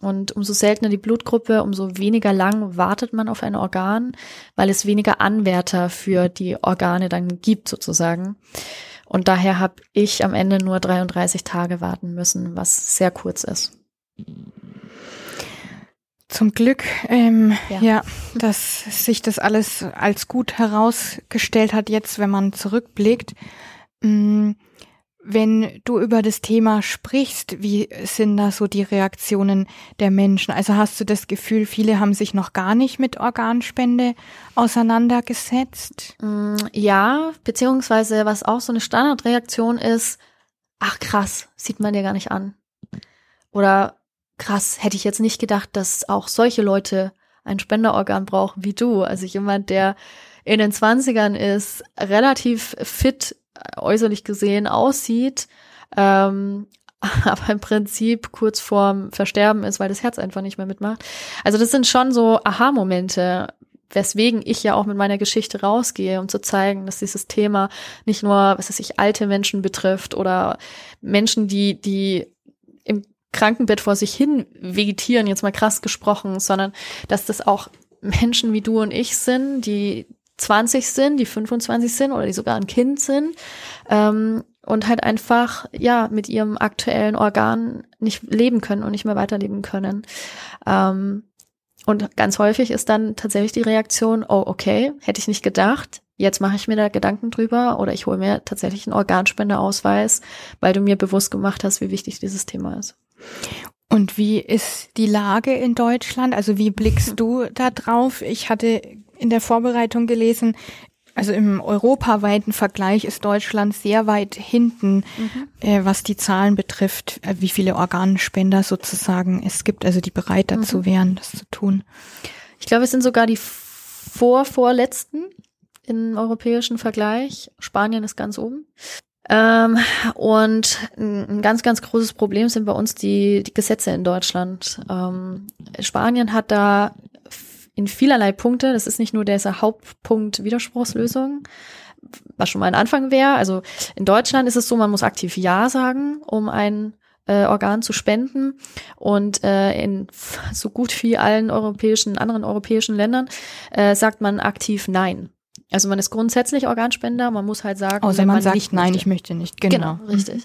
Und umso seltener die Blutgruppe, umso weniger lang wartet man auf ein Organ, weil es weniger Anwärter für die Organe dann gibt sozusagen. Und daher habe ich am Ende nur 33 Tage warten müssen, was sehr kurz ist. Zum Glück, ähm, ja. ja, dass sich das alles als gut herausgestellt hat jetzt, wenn man zurückblickt. Mm, wenn du über das Thema sprichst, wie sind da so die Reaktionen der Menschen? Also hast du das Gefühl, viele haben sich noch gar nicht mit Organspende auseinandergesetzt? Mm, ja, beziehungsweise was auch so eine Standardreaktion ist, ach krass, sieht man dir gar nicht an. Oder krass, hätte ich jetzt nicht gedacht, dass auch solche Leute ein Spenderorgan brauchen wie du. Also jemand, der in den Zwanzigern ist, relativ fit äußerlich gesehen aussieht, ähm, <laughs> aber im Prinzip kurz vorm Versterben ist, weil das Herz einfach nicht mehr mitmacht. Also das sind schon so Aha-Momente, weswegen ich ja auch mit meiner Geschichte rausgehe, um zu zeigen, dass dieses Thema nicht nur, was weiß ich, alte Menschen betrifft oder Menschen, die, die im Krankenbett vor sich hin vegetieren, jetzt mal krass gesprochen, sondern dass das auch Menschen wie du und ich sind, die 20 sind, die 25 sind oder die sogar ein Kind sind ähm, und halt einfach ja mit ihrem aktuellen Organ nicht leben können und nicht mehr weiterleben können. Ähm, und ganz häufig ist dann tatsächlich die Reaktion, oh okay, hätte ich nicht gedacht, jetzt mache ich mir da Gedanken drüber oder ich hole mir tatsächlich einen Organspendeausweis, weil du mir bewusst gemacht hast, wie wichtig dieses Thema ist. Und wie ist die Lage in Deutschland? Also wie blickst <laughs> du da drauf? Ich hatte in der Vorbereitung gelesen, also im europaweiten Vergleich ist Deutschland sehr weit hinten, mhm. äh, was die Zahlen betrifft, äh, wie viele Organspender sozusagen es gibt, also die bereit dazu mhm. wären, das zu tun. Ich glaube, es sind sogar die vorvorletzten im europäischen Vergleich. Spanien ist ganz oben. Ähm, und ein ganz, ganz großes Problem sind bei uns die, die Gesetze in Deutschland. Ähm, Spanien hat da in vielerlei Punkte, das ist nicht nur dieser Hauptpunkt Widerspruchslösung, was schon mal ein Anfang wäre. Also in Deutschland ist es so, man muss aktiv Ja sagen, um ein äh, Organ zu spenden. Und äh, in <laughs> so gut wie allen europäischen, anderen europäischen Ländern äh, sagt man aktiv Nein. Also man ist grundsätzlich Organspender, man muss halt sagen, Außer wenn man, man sagt, nicht nein, möchte. ich möchte nicht. Genau. Genau, richtig.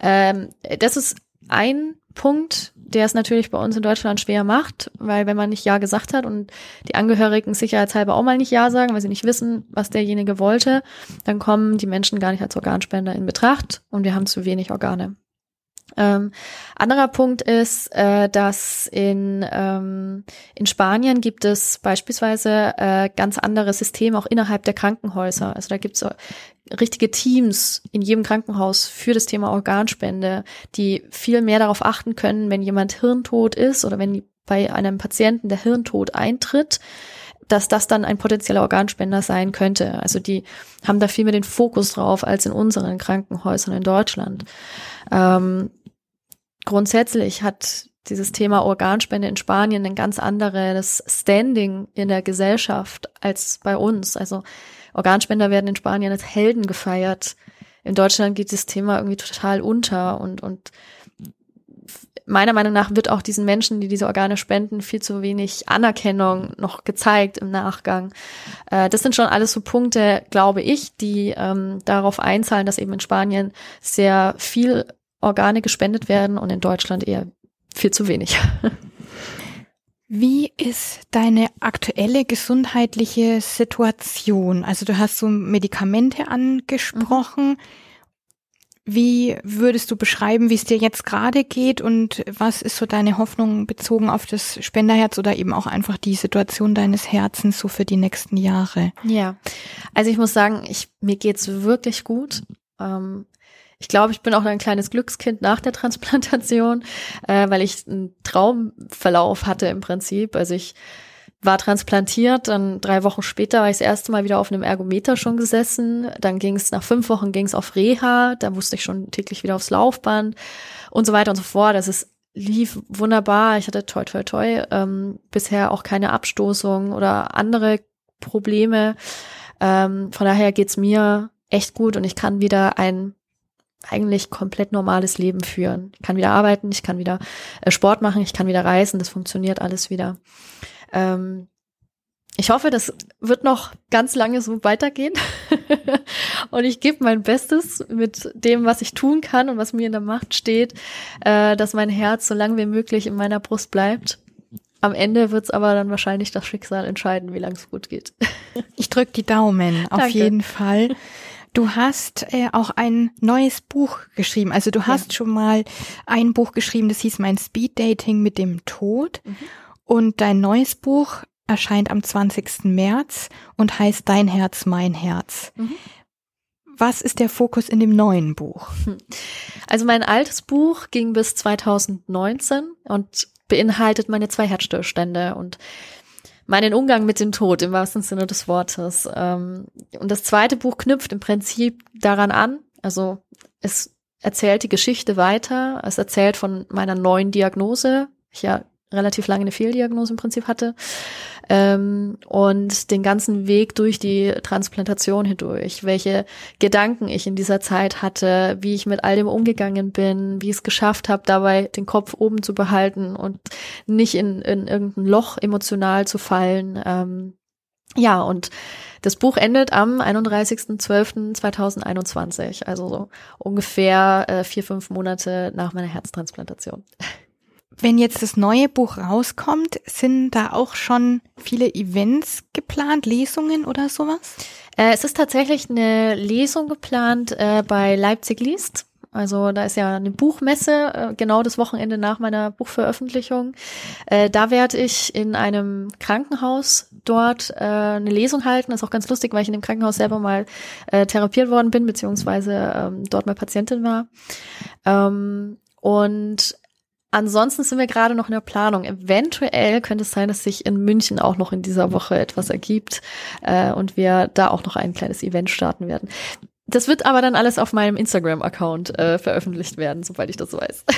Ähm, das ist ein Punkt, der es natürlich bei uns in Deutschland schwer macht, weil wenn man nicht Ja gesagt hat und die Angehörigen sicherheitshalber auch mal nicht Ja sagen, weil sie nicht wissen, was derjenige wollte, dann kommen die Menschen gar nicht als Organspender in Betracht und wir haben zu wenig Organe. Ähm, anderer Punkt ist, äh, dass in, ähm, in Spanien gibt es beispielsweise äh, ganz andere Systeme auch innerhalb der Krankenhäuser. Also da gibt es richtige Teams in jedem Krankenhaus für das Thema Organspende, die viel mehr darauf achten können, wenn jemand hirntot ist oder wenn bei einem Patienten der Hirntod eintritt, dass das dann ein potenzieller Organspender sein könnte. Also die haben da viel mehr den Fokus drauf als in unseren Krankenhäusern in Deutschland. Ähm, grundsätzlich hat dieses Thema Organspende in Spanien ein ganz anderes Standing in der Gesellschaft als bei uns. Also Organspender werden in Spanien als Helden gefeiert. In Deutschland geht das Thema irgendwie total unter und, und meiner Meinung nach wird auch diesen Menschen, die diese Organe spenden, viel zu wenig Anerkennung noch gezeigt im Nachgang. Äh, das sind schon alles so Punkte, glaube ich, die ähm, darauf einzahlen, dass eben in Spanien sehr viel Organe gespendet werden und in Deutschland eher viel zu wenig. <laughs> Wie ist deine aktuelle gesundheitliche Situation? Also du hast so Medikamente angesprochen. Wie würdest du beschreiben, wie es dir jetzt gerade geht und was ist so deine Hoffnung bezogen auf das Spenderherz oder eben auch einfach die Situation deines Herzens so für die nächsten Jahre? Ja, also ich muss sagen, ich, mir geht's wirklich gut. Ähm, ich glaube, ich bin auch ein kleines Glückskind nach der Transplantation, äh, weil ich einen Traumverlauf hatte im Prinzip. Also ich war transplantiert, dann drei Wochen später war ich das erste Mal wieder auf einem Ergometer schon gesessen. Dann ging es nach fünf Wochen ging es auf Reha, da musste ich schon täglich wieder aufs Laufband und so weiter und so fort. Das ist lief wunderbar. Ich hatte toi toi toi ähm, bisher auch keine Abstoßung oder andere Probleme. Ähm, von daher geht's mir echt gut und ich kann wieder ein eigentlich komplett normales Leben führen. Ich kann wieder arbeiten, ich kann wieder äh, Sport machen, ich kann wieder reisen, das funktioniert alles wieder. Ähm, ich hoffe, das wird noch ganz lange so weitergehen. <laughs> und ich gebe mein Bestes mit dem, was ich tun kann und was mir in der Macht steht, äh, dass mein Herz so lange wie möglich in meiner Brust bleibt. Am Ende wird es aber dann wahrscheinlich das Schicksal entscheiden, wie lange es gut geht. <laughs> Ich drück die Daumen, auf Danke. jeden Fall. Du hast äh, auch ein neues Buch geschrieben. Also du hast schon mal ein Buch geschrieben, das hieß Mein Speed Dating mit dem Tod. Und dein neues Buch erscheint am 20. März und heißt Dein Herz, mein Herz. Mhm. Was ist der Fokus in dem neuen Buch? <laughs> Also mein altes Buch ging bis 2019 und beinhaltet meine zwei Herzstillstände und meinen Umgang mit dem Tod im wahrsten Sinne des Wortes. Ähm, Und das zweite Buch knüpft im Prinzip daran an. Also es erzählt die Geschichte weiter. Es erzählt von meiner neuen Diagnose. Ich ja relativ lange eine Fehldiagnose im Prinzip hatte. Ähm, und den ganzen Weg durch die Transplantation hindurch, welche Gedanken ich in dieser Zeit hatte, wie ich mit all dem umgegangen bin, wie ich es geschafft habe, dabei den Kopf oben zu behalten und nicht in, in irgendein Loch emotional zu fallen. Ähm, ja, und das Buch endet am 31.12.2021, also so ungefähr äh, vier, fünf Monate nach meiner Herztransplantation. Wenn jetzt das neue Buch rauskommt, sind da auch schon viele Events geplant, Lesungen oder sowas? Äh, es ist tatsächlich eine Lesung geplant äh, bei Leipzig liest. Also da ist ja eine Buchmesse, äh, genau das Wochenende nach meiner Buchveröffentlichung. Äh, da werde ich in einem Krankenhaus dort äh, eine Lesung halten. Das ist auch ganz lustig, weil ich in dem Krankenhaus selber mal therapiert worden bin, beziehungsweise ähm, dort mal Patientin war. Ähm, und Ansonsten sind wir gerade noch in der Planung. Eventuell könnte es sein, dass sich in München auch noch in dieser Woche etwas ergibt äh, und wir da auch noch ein kleines Event starten werden. Das wird aber dann alles auf meinem Instagram-Account äh, veröffentlicht werden, sobald ich das weiß. <laughs>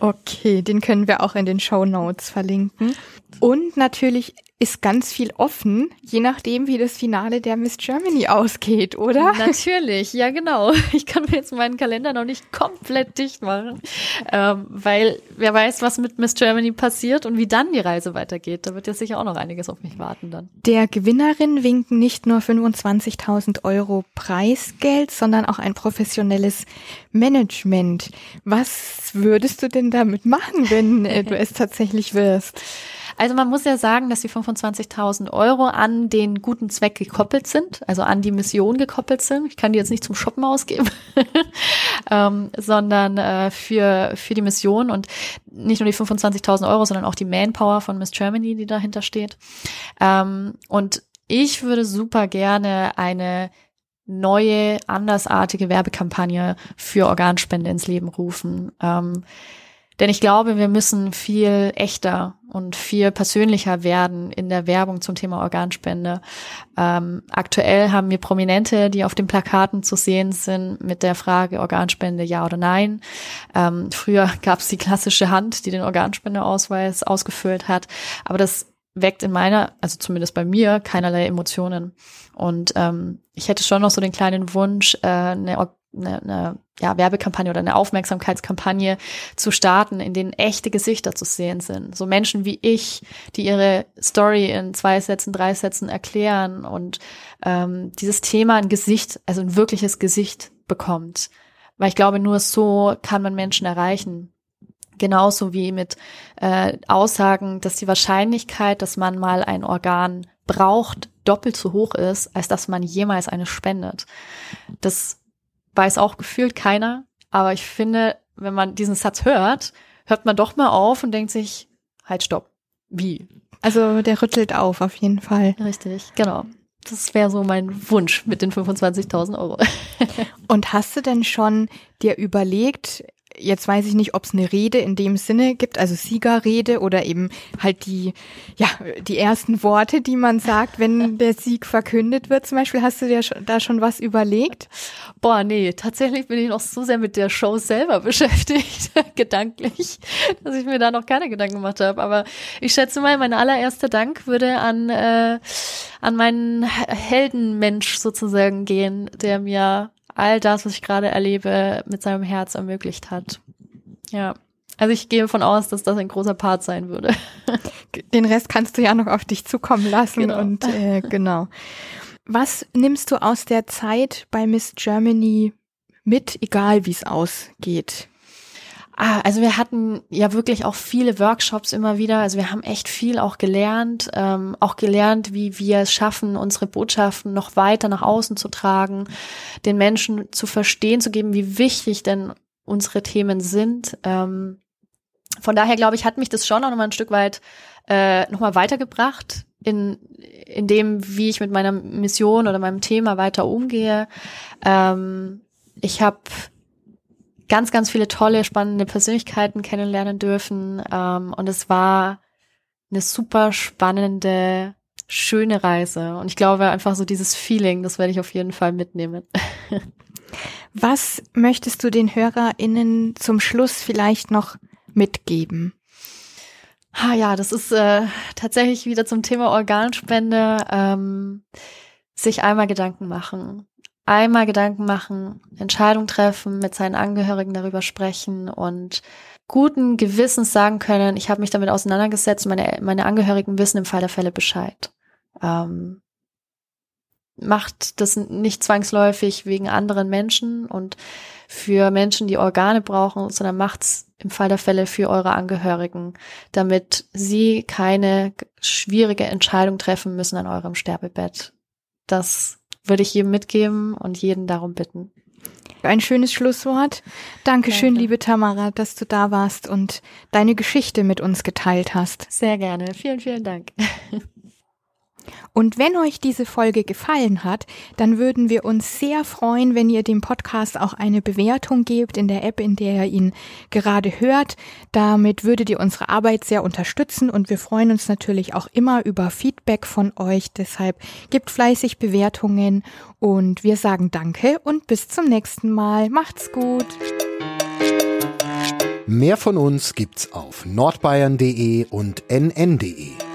Okay, den können wir auch in den Show Notes verlinken. Und natürlich ist ganz viel offen, je nachdem, wie das Finale der Miss Germany ausgeht, oder? Natürlich, ja genau. <laughs> Ich kann mir jetzt meinen Kalender noch nicht komplett dicht machen, ähm, weil wer weiß, was mit Miss Germany passiert und wie dann die Reise weitergeht. Da wird ja sicher auch noch einiges auf mich warten dann. Der Gewinnerin winken nicht nur 25.000 Euro Preisgeld, sondern auch ein professionelles Management. Was würdest du denn damit machen, wenn <laughs> du es tatsächlich wirst? Also man muss ja sagen, dass die 25.000 Euro an den guten Zweck gekoppelt sind, also an die Mission gekoppelt sind. Ich kann die jetzt nicht zum Shoppen ausgeben, <laughs> ähm, sondern äh, für, für die Mission und nicht nur die 25.000 Euro, sondern auch die Manpower von Miss Germany, die dahinter steht. Ähm, und ich würde super gerne eine neue, andersartige Werbekampagne für Organspende ins Leben rufen. Ähm, denn ich glaube, wir müssen viel echter und viel persönlicher werden in der Werbung zum Thema Organspende. Ähm, aktuell haben wir Prominente, die auf den Plakaten zu sehen sind mit der Frage Organspende ja oder nein. Ähm, früher <laughs> gab es die klassische Hand, die den Organspendeausweis ausgefüllt hat. Aber das weckt in meiner, also zumindest bei mir, keinerlei Emotionen. Und ähm, ich hätte schon noch so den kleinen Wunsch, äh, eine eine, eine ja, Werbekampagne oder eine Aufmerksamkeitskampagne zu starten, in denen echte Gesichter zu sehen sind. So Menschen wie ich, die ihre Story in zwei Sätzen, drei Sätzen erklären und ähm, dieses Thema ein Gesicht, also ein wirkliches Gesicht bekommt. Weil ich glaube, nur so kann man Menschen erreichen. Genauso wie mit äh, Aussagen, dass die Wahrscheinlichkeit, dass man mal ein Organ braucht, doppelt so hoch ist, als dass man jemals eine spendet. Das weiß auch gefühlt keiner. Aber ich finde, wenn man diesen Satz hört, hört man doch mal auf und denkt sich, halt, stopp. Wie? Also der rüttelt auf, auf jeden Fall. Richtig, genau. Das wäre so mein Wunsch mit den 25.000 Euro. <laughs> und hast du denn schon dir überlegt, jetzt weiß ich nicht, ob es eine Rede in dem Sinne gibt, also Siegerrede oder eben halt die, ja, die ersten Worte, die man sagt, wenn <laughs> der Sieg verkündet wird. Zum Beispiel, hast du dir da schon was überlegt? Boah, nee, tatsächlich bin ich noch so sehr mit der Show selber <laughs> beschäftigt, gedanklich, dass ich mir da noch keine Gedanken gemacht habe. Aber ich schätze mal, mein allererster Dank würde an, äh, an meinen Heldenmensch sozusagen gehen, der mir all das, was ich gerade erlebe, mit seinem Herz ermöglicht hat. Ja. Also ich gehe davon aus, dass das ein großer Part sein würde. <laughs> Den Rest kannst du ja noch auf dich zukommen lassen genau. und äh, genau. Was nimmst du aus der Zeit bei Miss Germany mit, egal wie es ausgeht? Ah, also wir hatten ja wirklich auch viele Workshops immer wieder. Also wir haben echt viel auch gelernt, ähm, auch gelernt, wie wir es schaffen, unsere Botschaften noch weiter nach außen zu tragen, den Menschen zu verstehen, zu geben, wie wichtig denn unsere Themen sind. Ähm, von daher glaube ich, hat mich das schon auch nochmal ein Stück weit äh, nochmal weitergebracht in, in dem, wie ich mit meiner Mission oder meinem Thema weiter umgehe. Ähm, ich habe ganz, ganz viele tolle, spannende Persönlichkeiten kennenlernen dürfen. Ähm, und es war eine super spannende, schöne Reise. Und ich glaube einfach so dieses Feeling, das werde ich auf jeden Fall mitnehmen. <laughs> Was möchtest du den HörerInnen zum Schluss vielleicht noch mitgeben? Ah ja, das ist äh, tatsächlich wieder zum Thema Organspende. Ähm, sich einmal Gedanken machen einmal Gedanken machen, Entscheidung treffen, mit seinen Angehörigen darüber sprechen und guten Gewissens sagen können, ich habe mich damit auseinandergesetzt, meine, meine Angehörigen wissen im Fall der Fälle Bescheid. Ähm, macht das nicht zwangsläufig wegen anderen Menschen und für Menschen, die Organe brauchen, sondern macht's im Fall der Fälle für eure Angehörigen, damit sie keine schwierige Entscheidung treffen müssen an eurem Sterbebett. Das würde ich jedem mitgeben und jeden darum bitten. Ein schönes Schlusswort. Dankeschön, Danke. liebe Tamara, dass du da warst und deine Geschichte mit uns geteilt hast. Sehr gerne. Vielen, vielen Dank. <laughs> Und wenn euch diese Folge gefallen hat, dann würden wir uns sehr freuen, wenn ihr dem Podcast auch eine Bewertung gebt in der App, in der ihr ihn gerade hört. Damit würdet ihr unsere Arbeit sehr unterstützen und wir freuen uns natürlich auch immer über Feedback von euch. Deshalb gebt fleißig Bewertungen und wir sagen Danke und bis zum nächsten Mal. Macht's gut. Mehr von uns gibt's auf nordbayern.de und nn.de.